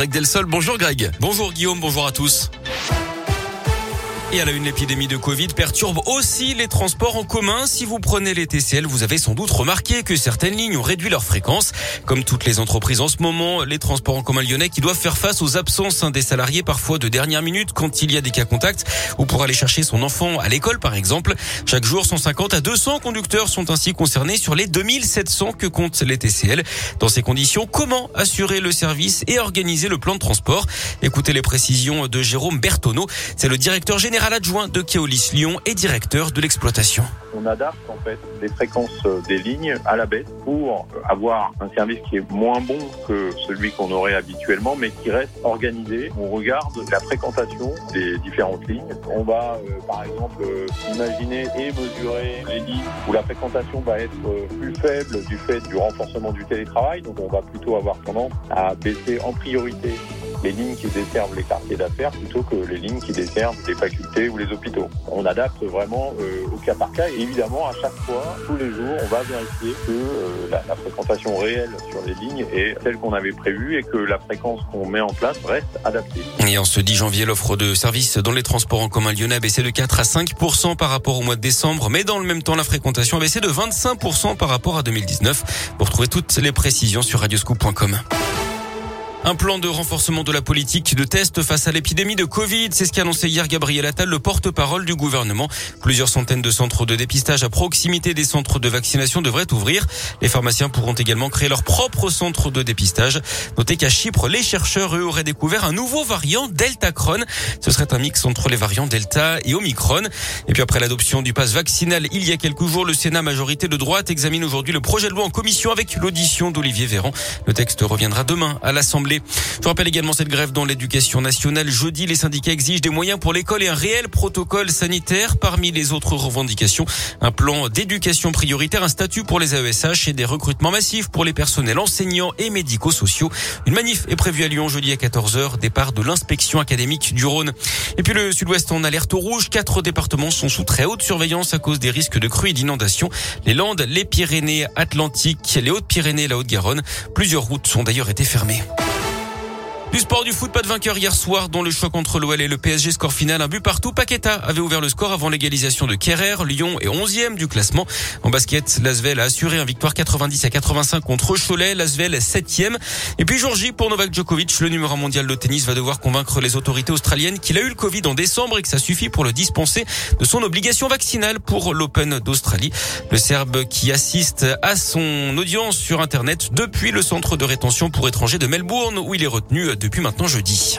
Greg Delsol, bonjour Greg. Bonjour Guillaume, bonjour à tous. Et à la une, l'épidémie de Covid perturbe aussi les transports en commun. Si vous prenez les TCL, vous avez sans doute remarqué que certaines lignes ont réduit leur fréquence. Comme toutes les entreprises en ce moment, les transports en commun lyonnais qui doivent faire face aux absences des salariés parfois de dernière minute quand il y a des cas contacts ou pour aller chercher son enfant à l'école par exemple. Chaque jour, 150 à 200 conducteurs sont ainsi concernés sur les 2700 que comptent les TCL. Dans ces conditions, comment assurer le service et organiser le plan de transport? Écoutez les précisions de Jérôme Bertoneau. C'est le directeur général général adjoint de Keolis Lyon et directeur de l'exploitation. On adapte en fait les fréquences des lignes à la baisse pour avoir un service qui est moins bon que celui qu'on aurait habituellement, mais qui reste organisé. On regarde la fréquentation des différentes lignes. On va euh, par exemple euh, imaginer et mesurer les lignes où la fréquentation va être euh, plus faible du fait du renforcement du télétravail. Donc on va plutôt avoir tendance à baisser en priorité les lignes qui desservent les quartiers d'affaires plutôt que les lignes qui desservent les facultés ou les hôpitaux. On adapte vraiment euh, au cas par cas et évidemment à chaque fois, tous les jours, on va vérifier que euh, la, fréquentation réelle sur les lignes est celle qu'on avait prévue et que la fréquence qu'on met en place reste adaptée. Et en ce 10 janvier, l'offre de services dans les transports en commun lyonnais a baissé de 4 à 5 par rapport au mois de décembre, mais dans le même temps, la fréquentation a baissé de 25 par rapport à 2019. Vous retrouvez toutes les précisions sur radioscoop.com. Un plan de renforcement de la politique de test face à l'épidémie de Covid, c'est ce qu'a annoncé hier Gabriel Attal, le porte-parole du gouvernement. Plusieurs centaines de centres de dépistage à proximité des centres de vaccination devraient ouvrir. Les pharmaciens pourront également créer leur propre centre de dépistage. Notez qu'à Chypre, les chercheurs, eux, auraient découvert un nouveau variant Delta Cron. Ce serait un mix entre les variants Delta et Omicron. Et puis après l'adoption du pass vaccinal il y a quelques jours, le Sénat majorité de droite examine aujourd'hui le projet de loi en commission avec l'audition d'Olivier Véran. Le texte reviendra demain à l'Assemblée. Je rappelle également cette grève dans l'éducation nationale. Jeudi, les syndicats exigent des moyens pour l'école et un réel protocole sanitaire. Parmi les autres revendications, un plan d'éducation prioritaire, un statut pour les AESH et des recrutements massifs pour les personnels enseignants et médico-sociaux. Une manif est prévue à Lyon jeudi à 14h, départ de l'inspection académique du Rhône. Et puis le sud-ouest en alerte rouge. Quatre départements sont sous très haute surveillance à cause des risques de crues et d'inondations. Les Landes, les Pyrénées Atlantiques, les Hautes-Pyrénées la Haute-Garonne. Plusieurs routes ont d'ailleurs été fermées. Du sport du foot, pas de vainqueur hier soir dans le choc entre l'OL et le PSG. Score final, un but partout. Paqueta avait ouvert le score avant l'égalisation de Kerrer. Lyon est 11e du classement. En basket, Lasvel a assuré un victoire 90 à 85 contre Cholet. Lasvel 7e. Et puis Georgie pour Novak Djokovic, le numéro mondial de tennis va devoir convaincre les autorités australiennes qu'il a eu le Covid en décembre et que ça suffit pour le dispenser de son obligation vaccinale pour l'Open d'Australie. Le Serbe qui assiste à son audience sur Internet depuis le centre de rétention pour étrangers de Melbourne où il est retenu depuis maintenant jeudi.